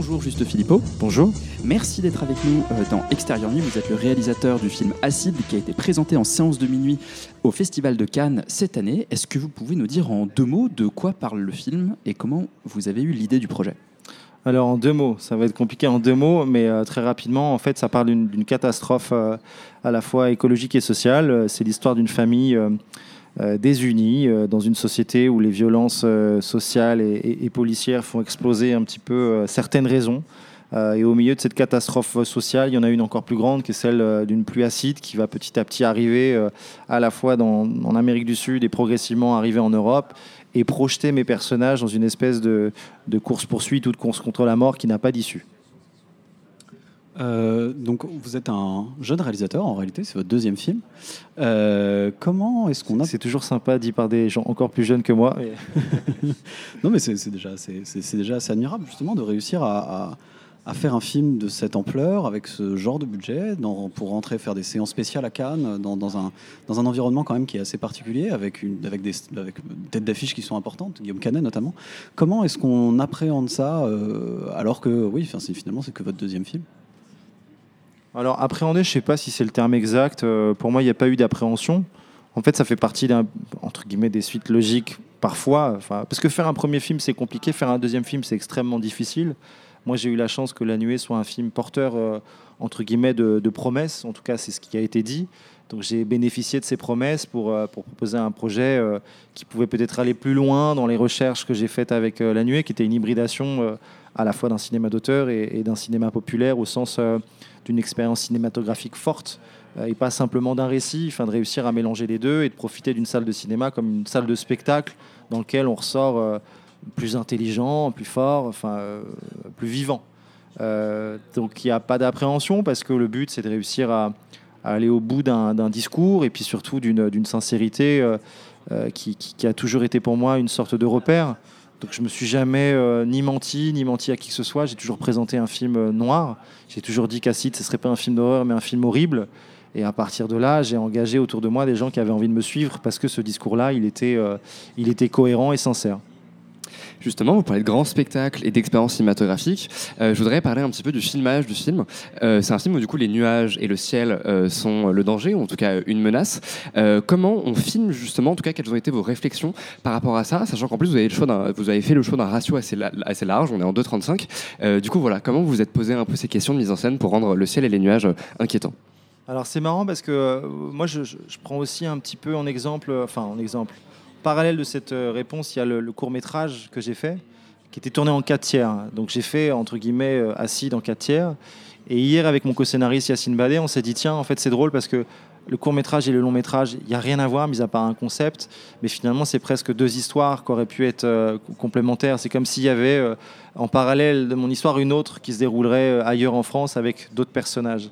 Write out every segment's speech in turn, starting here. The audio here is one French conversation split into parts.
bonjour Juste Philippot. Bonjour. Merci d'être avec nous euh, dans Extérieur Nuit. Vous êtes le réalisateur du film Acide qui a été présenté en séance de minuit au Festival de Cannes cette année. Est-ce que vous pouvez nous dire en deux mots de quoi parle le film et comment vous avez eu l'idée du projet? Alors en deux mots, ça va être compliqué en deux mots, mais euh, très rapidement, en fait, ça parle d'une catastrophe euh, à la fois écologique et sociale. C'est l'histoire d'une famille désunie dans une société où les violences sociales et, policières font exploser un petit peu certaines raisons. Euh, et au milieu de cette catastrophe sociale, il y en a une encore plus grande, qui est celle euh, d'une pluie acide qui va petit à petit arriver euh, à la fois en Amérique du Sud et progressivement arriver en Europe et projeter mes personnages dans une espèce de, de course-poursuite ou de course contre la mort qui n'a pas d'issue. Donc vous êtes un jeune réalisateur en réalité, c'est votre deuxième film. comment est-ce qu'on a C'est toujours sympa dit par des gens encore plus jeunes que moi. non mais c'est déjà, c'est déjà assez admirable justement de réussir à, à faire un film de cette ampleur, avec ce genre de budget, dans, pour rentrer faire des séances spéciales à Cannes, dans, dans, un, dans un environnement quand même qui est assez particulier, avec, une, avec, des, avec têtes d'affiche qui sont importantes, Guillaume Canet notamment. Comment est-ce qu'on appréhende ça, euh, alors que, oui, finalement, c'est que votre deuxième film? Alors, appréhender, je ne sais pas si c'est le terme exact. Euh, pour moi, il n'y a pas eu d'appréhension. En fait, ça fait partie d'un, entre guillemets, des suites logiques parfois. Parce que faire un premier film, c'est compliqué. Faire un deuxième film, c'est extrêmement difficile. Moi, j'ai eu la chance que La Nuée soit un film porteur, euh, entre guillemets, de, promesses. En tout cas, c'est ce qui a été dit. Donc, j'ai bénéficié de ces promesses pour, euh, pour proposer un projet qui pouvait peut-être aller plus loin dans les recherches que j'ai faites avec La Nuée, qui était une hybridation à la fois d'un cinéma d'auteur et, d'un cinéma populaire au sens d'une expérience cinématographique forte et pas simplement d'un récit, afin de réussir à mélanger les deux et de profiter d'une salle de cinéma comme une salle de spectacle dans laquelle on ressort plus intelligent, plus fort, enfin, euh, plus vivant. Euh, donc il n'y a pas d'appréhension parce que le but c'est de réussir à, aller au bout d'un discours et puis surtout d'une sincérité euh, qui, a toujours été pour moi une sorte de repère. Donc je me suis jamais ni menti, ni menti à qui que ce soit. J'ai toujours présenté un film noir. J'ai toujours dit qu'Acide, ce serait pas un film d'horreur, mais un film horrible. Et à partir de là, j'ai engagé autour de moi des gens qui avaient envie de me suivre parce que ce discours-là, il, était il était cohérent et sincère. Justement, vous parlez de grands spectacles et d'expériences cinématographiques. Euh, je voudrais parler un petit peu du filmage du film. Euh, c'est un film où du coup les nuages et le ciel euh, sont le danger, ou en tout cas une menace. comment on filme justement, en tout cas, quelles ont été vos réflexions par rapport à ça, sachant qu'en plus vous avez, le choix vous avez fait le choix d'un ratio assez, assez, large, on est en 2,35. du coup, voilà, comment vous vous êtes posé un peu ces questions de mise en scène pour rendre le ciel et les nuages inquiétants? Alors c'est marrant parce que moi je, je, prends aussi un petit peu en exemple, enfin en exemple, parallèle de cette euh, réponse, il y a le, court métrage que j'ai fait, qui était tourné en 4 tiers. Donc j'ai fait, entre guillemets, euh, acide en 4 tiers. Et hier, avec mon co-scénariste Yacine Badé, on s'est dit, tiens, en fait, c'est drôle parce que le court métrage et le long métrage, il n'y a rien à voir, mis à part un concept. Mais finalement, c'est presque deux histoires qui auraient pu être euh, complémentaires. C'est comme s'il y avait en parallèle de mon histoire une autre qui se déroulerait ailleurs en France avec d'autres personnages.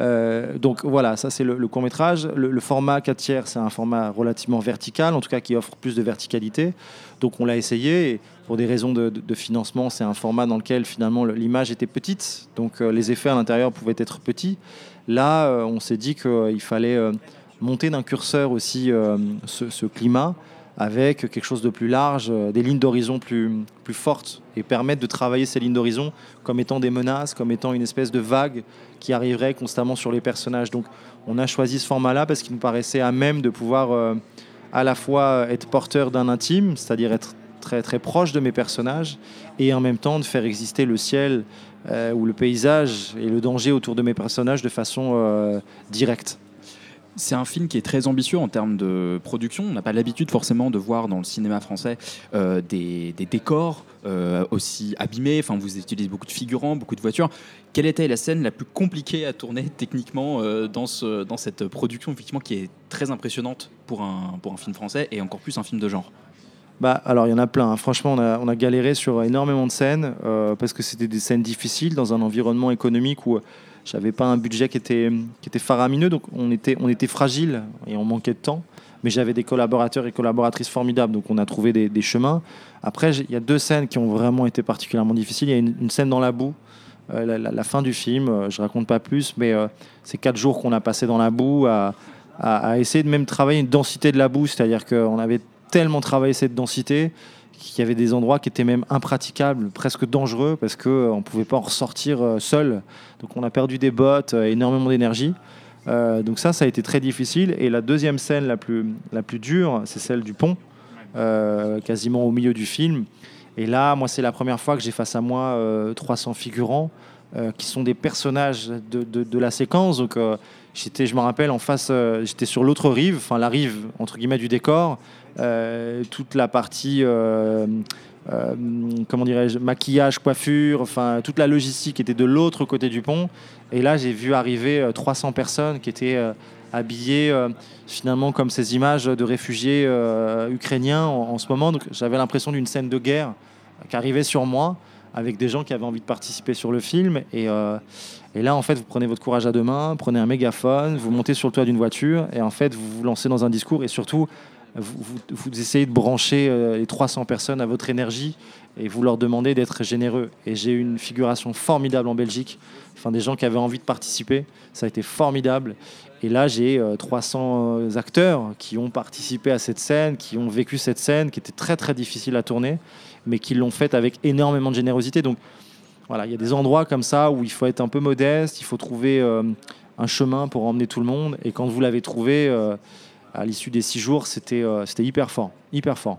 Euh, donc voilà, ça c'est le, court métrage. Le, format 4 tiers, c'est un format relativement vertical, en tout cas qui offre plus de verticalité. Donc on l'a essayé. Et pour des raisons de, financement, c'est un format dans lequel finalement l'image était petite, donc euh, les effets à l'intérieur pouvaient être petits. Là, euh, on s'est dit qu'il fallait monter d'un curseur aussi ce, climat avec quelque chose de plus large, des lignes d'horizon plus, plus fortes et permettre de travailler ces lignes d'horizon comme étant des menaces, comme étant une espèce de vague qui arriverait constamment sur les personnages. Donc on a choisi ce format-là parce qu'il nous paraissait à même de pouvoir euh, à la fois être porteur d'un intime, c'est-à-dire être très très proche de mes personnages, et en même temps de faire exister le ciel euh, ou le paysage et le danger autour de mes personnages de façon euh, directe. C'est un film qui est très ambitieux en termes de production. On n'a pas l'habitude forcément de voir dans le cinéma français euh, des, décors euh, aussi abîmés. Enfin, vous utilisez beaucoup de figurants, beaucoup de voitures. Quelle était la scène la plus compliquée à tourner techniquement euh, dans, ce, dans cette production effectivement qui est très impressionnante pour un, film français et encore plus un film de genre? Bah, alors il y en a plein. Hein. Franchement, on a, galéré sur énormément de scènes parce que c'était des scènes difficiles dans un environnement économique où j'avais pas un budget qui était, qui était faramineux, donc on était, on était fragile et on manquait de temps. Mais j'avais des collaborateurs et collaboratrices formidables, donc on a trouvé des, chemins. Après, il y a deux scènes qui ont vraiment été particulièrement difficiles. Il y a une, scène dans la boue, euh, la, fin du film, euh, je raconte pas plus, mais euh, c'est quatre jours qu'on a passé dans la boue à, à, essayer de même travailler une densité de la boue, c'est-à-dire qu'on avait tellement travaillé cette densité qu'il y avait des endroits qui étaient même impraticables, presque dangereux, parce qu'on ne pouvait pas en ressortir seul. Donc on a perdu des bottes, énormément d'énergie. donc ça, ça a été très difficile. Et la deuxième scène la plus, la plus dure, c'est celle du pont, quasiment au milieu du film. Et là, moi, c'est la première fois que j'ai face à moi 300 figurants. Euh, qui sont des personnages de, de, la séquence. Donc, euh, j'étais, je me rappelle, en face, euh, j'étais sur l'autre rive, enfin la rive entre guillemets du décor, toute la partie, comment dirais-je, maquillage, coiffure, enfin toute la logistique était de l'autre côté du pont. Et là, j'ai vu arriver 300 personnes qui étaient habillées finalement comme ces images de réfugiés ukrainiens en, en, ce moment. Donc, j'avais l'impression d'une scène de guerre qui arrivait sur moi avec des gens qui avaient envie de participer sur le film. Et, euh, et, là, en fait, vous prenez votre courage à deux mains, prenez un mégaphone, vous montez sur le toit d'une voiture et en fait, vous vous lancez dans un discours et surtout, vous, vous, essayez de brancher euh, les 300 personnes à votre énergie et vous leur demandez d'être généreux. Et j'ai eu une figuration formidable en Belgique, enfin des gens qui avaient envie de participer. Ça a été formidable. Et là, j'ai 300 euh, acteurs qui ont participé à cette scène, qui ont vécu cette scène, qui était très très difficile à tourner mais qui l'ont fait avec énormément de générosité. Donc voilà, il y a des endroits comme ça où il faut être un peu modeste, il faut trouver euh, un chemin pour emmener tout le monde. Et quand vous l'avez trouvé, euh, à l'issue des six jours, c'était euh, hyper fort, hyper fort.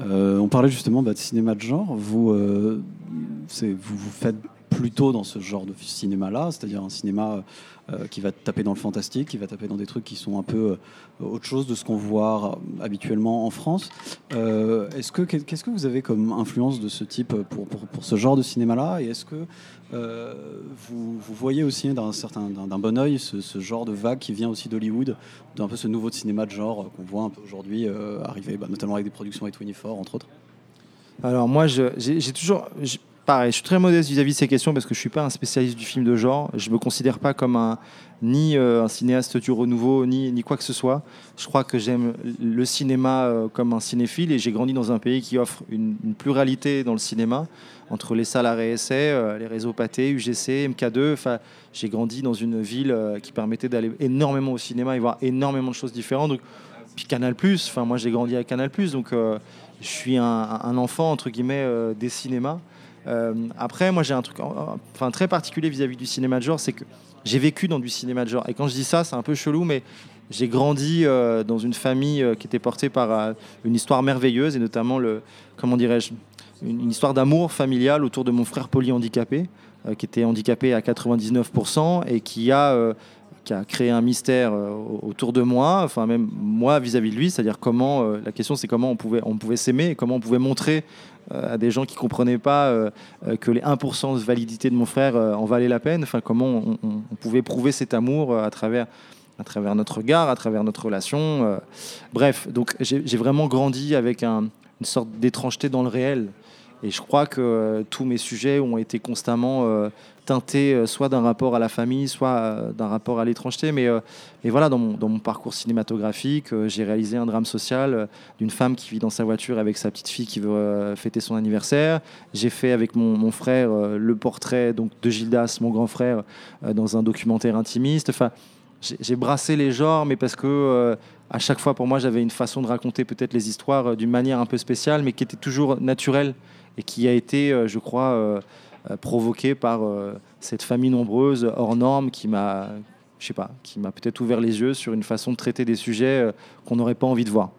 on parlait justement bah, de cinéma de genre. Vous, vous faites plutôt dans ce genre de cinéma-là, c'est-à-dire un cinéma euh, qui va taper dans le fantastique, qui va taper dans des trucs qui sont un peu euh, autre chose de ce qu'on voit habituellement en France. Euh, est-ce que qu'est-ce que vous avez comme influence de ce type pour, pour, ce genre de cinéma-là? Et est-ce que vous, vous, voyez aussi d'un certain d'un bon oeil ce, genre de vague qui vient aussi d'Hollywood, d'un peu ce nouveau cinéma de genre qu'on voit un peu aujourd'hui arriver, bah, notamment avec des productions avec 24 entre autres? Alors moi, j'ai toujours, pareil, je suis très modeste vis-à-vis de ces questions parce que je suis pas un spécialiste du film de genre. Je me considère pas comme un ni euh, un cinéaste du renouveau, ni, ni quoi que ce soit. Je crois que j'aime le cinéma euh, comme un cinéphile et j'ai grandi dans un pays qui offre une, pluralité dans le cinéma entre les salles à essai, euh, les réseaux Pathé, UGC, MK2. Enfin, j'ai grandi dans une ville qui permettait d'aller énormément au cinéma et voir énormément de choses différentes. Puis Canal+, moi j'ai grandi à Canal+, donc je suis un, un, enfant entre guillemets des cinémas. Euh, après, moi, j'ai un truc enfin, très particulier vis-à-vis du cinéma de genre, c'est que j'ai vécu dans du cinéma de genre. Et quand je dis ça, c'est un peu chelou, mais j'ai grandi euh, dans une famille euh, qui était portée par une histoire merveilleuse, et notamment, le, comment dirais-je, une, histoire d'amour familial autour de mon frère polyhandicapé, qui était handicapé à 99%, et qui a qui a créé un mystère autour de moi, enfin même moi vis-à-vis de lui, c'est-à-dire comment la question c'est comment on pouvait on pouvait s'aimer comment on pouvait montrer euh, à des gens qui comprenaient pas euh, euh, que les 1% de validité de mon frère en valaient la peine. Enfin, comment on, pouvait prouver cet amour à travers à travers notre regard, à travers notre relation. bref, donc j'ai vraiment grandi avec une sorte d'étrangeté dans le réel. Et je crois que tous mes sujets ont été constamment teinté euh, soit d'un rapport à la famille, soit euh, d'un rapport à l'étrangeté. Mais, euh, mais voilà, dans mon, dans mon parcours cinématographique, j'ai réalisé un drame social d'une femme qui vit dans sa voiture avec sa petite fille qui veut fêter son anniversaire. J'ai fait avec mon, mon, frère le portrait donc, de Gildas, mon grand frère, dans un documentaire intimiste. Enfin, j'ai brassé les genres, mais parce que à chaque fois, pour moi, j'avais une façon de raconter peut-être les histoires d'une manière un peu spéciale, mais qui était toujours naturelle et qui a été, je crois, euh, provoqué par euh, cette famille nombreuse hors norme qui m'a, je sais pas, qui m'a peut-être ouvert les yeux sur une façon de traiter des sujets euh, qu'on n'aurait pas envie de voir.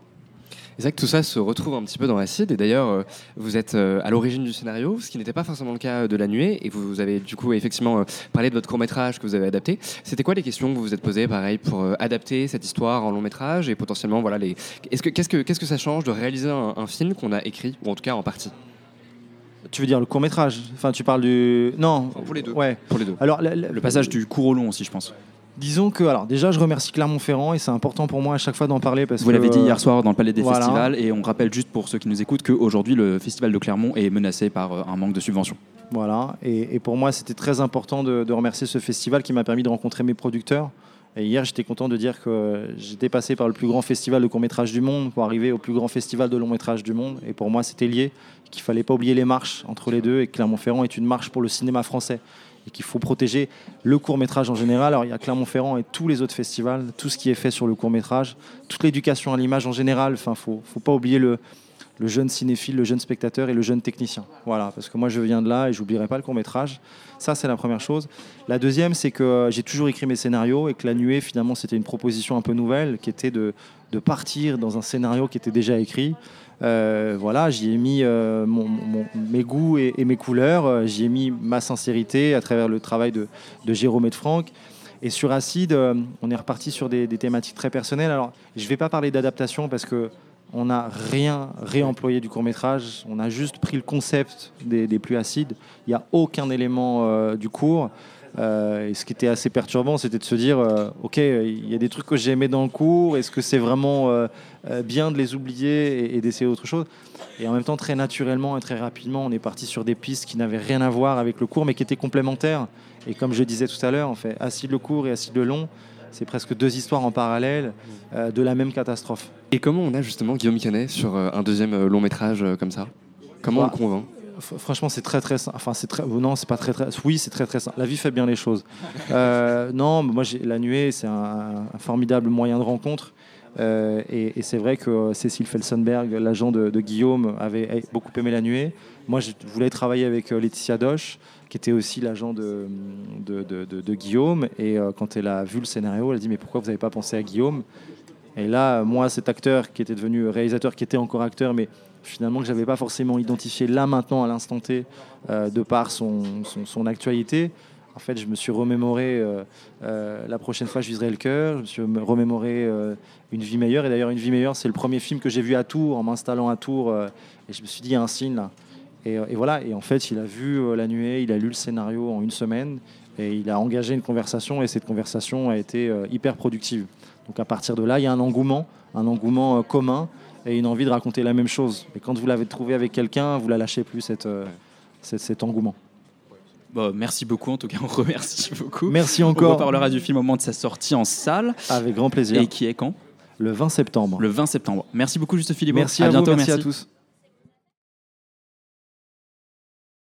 Que tout ça se retrouve un petit peu dans Acide. Et d'ailleurs, vous êtes à l'origine du scénario, ce qui n'était pas forcément le cas de La Nuée. Et vous avez du coup effectivement parlé de votre court métrage que vous avez adapté. C'était quoi les questions que vous vous êtes posées, pareil, pour adapter cette histoire en long métrage et potentiellement, voilà, les... Est-ce que qu'est-ce que que ça change de réaliser un film qu'on a écrit ou en tout cas en partie? Tu veux dire le court métrage Enfin, tu parles du. Non. Pour les deux. Ouais. Pour les deux. Alors, le passage du court au long aussi, je pense. Disons que, alors déjà, je remercie Clermont-Ferrand et c'est important pour moi à chaque fois d'en parler parce Vous l'avez dit hier soir dans le Palais des Festivals et on rappelle juste pour ceux qui nous écoutent qu'aujourd'hui le Festival de Clermont est menacé par euh, un manque de subventions. Voilà, et, pour moi c'était très important de, de, remercier ce festival qui m'a permis de rencontrer mes producteurs. Et hier j'étais content de dire que j'étais passé par le plus grand festival de court métrage du monde pour arriver au plus grand festival de long métrage du monde. Et pour moi c'était lié qu'il fallait pas oublier les marches entre les deux et que Clermont-Ferrand est une marche pour le cinéma français. et qu'il faut protéger le court métrage en général. Alors il y a Clermont-Ferrand et tous les autres festivals, tout ce qui est fait sur le court métrage, toute l'éducation à l'image en général. Enfin, faut, faut pas oublier le, le jeune cinéphile, le jeune spectateur et le jeune technicien. Voilà, parce que moi je viens de là et j'oublierai pas le court métrage. Ça c'est la première chose. La deuxième c'est que j'ai toujours écrit mes scénarios et que La Nuée finalement c'était une proposition un peu nouvelle qui était de, de partir dans un scénario qui était déjà écrit. Euh, voilà, j'y ai mis euh, mes goûts et, mes couleurs, euh, j'y ai mis ma sincérité à travers le travail de, Jérôme et de Franck. Et sur Acide, on est reparti sur des, des, thématiques très personnelles. Alors, je ne vais pas parler d'adaptation parce que on n'a rien réemployé du court métrage, on a juste pris le concept des, plus acides. Il n'y a aucun élément euh, du cours. Euh, et ce qui était assez perturbant, c'était de se dire, euh, ok, il y a des trucs que j'ai aimés dans le cours, est-ce que c'est vraiment bien de les oublier et, d'essayer autre chose? Et en même temps, très naturellement et très rapidement, on est parti sur des pistes qui n'avaient rien à voir avec le cours, mais qui étaient complémentaires. Et comme je disais tout à l'heure, on fait acide le court et acide le long c'est presque deux histoires en parallèle euh, de la même catastrophe. Et comment on a justement Guillaume Canet sur euh, un deuxième euh, long métrage comme ça? Comment on le convainc? Franchement, c'est très très simple. Enfin, c'est très. Non, c'est pas très très. Oui, c'est très très simple. La vie fait bien les choses. non, moi, la nuée, c'est un, formidable moyen de rencontre. et, c'est vrai que Cécile Felsenberg, l'agent de, Guillaume, avait beaucoup aimé la nuée. Moi, je voulais travailler avec Laetitia Doche qui était aussi l'agent de, Guillaume. Et euh, quand elle a vu le scénario, elle a dit Mais pourquoi vous n'avez pas pensé à Guillaume? Et là, moi, cet acteur qui était devenu réalisateur, qui était encore acteur, mais finalement que j'avais pas forcément identifié là maintenant à l'instant T euh, de par son, son, actualité. En fait, je me suis remémoré euh, la prochaine fois je viserai le cœur. Je me suis remémoré une vie meilleure. Et d'ailleurs, une vie meilleure, c'est le premier film que j'ai vu à Tours en m'installant à Tours. et je me suis dit, il y a un signe là. Euh, et, voilà, et en fait, il a vu euh, La Nuée, il a lu le scénario en une semaine, et il a engagé une conversation, et cette conversation a été euh, hyper productive. Donc à partir de là, il y a un engouement, un engouement commun, et une envie de raconter la même chose. Et quand vous l'avez trouvé avec quelqu'un, vous la lâchez plus, cette, cet engouement. Bon, merci beaucoup, en tout cas, on remercie beaucoup. Merci encore. On reparlera du film au moment de sa sortie en salle. Avec grand plaisir. Et qui est quand? Le 20 septembre. Le 20 septembre. Merci beaucoup, Juste Philippe. Merci à, bientôt, merci à tous.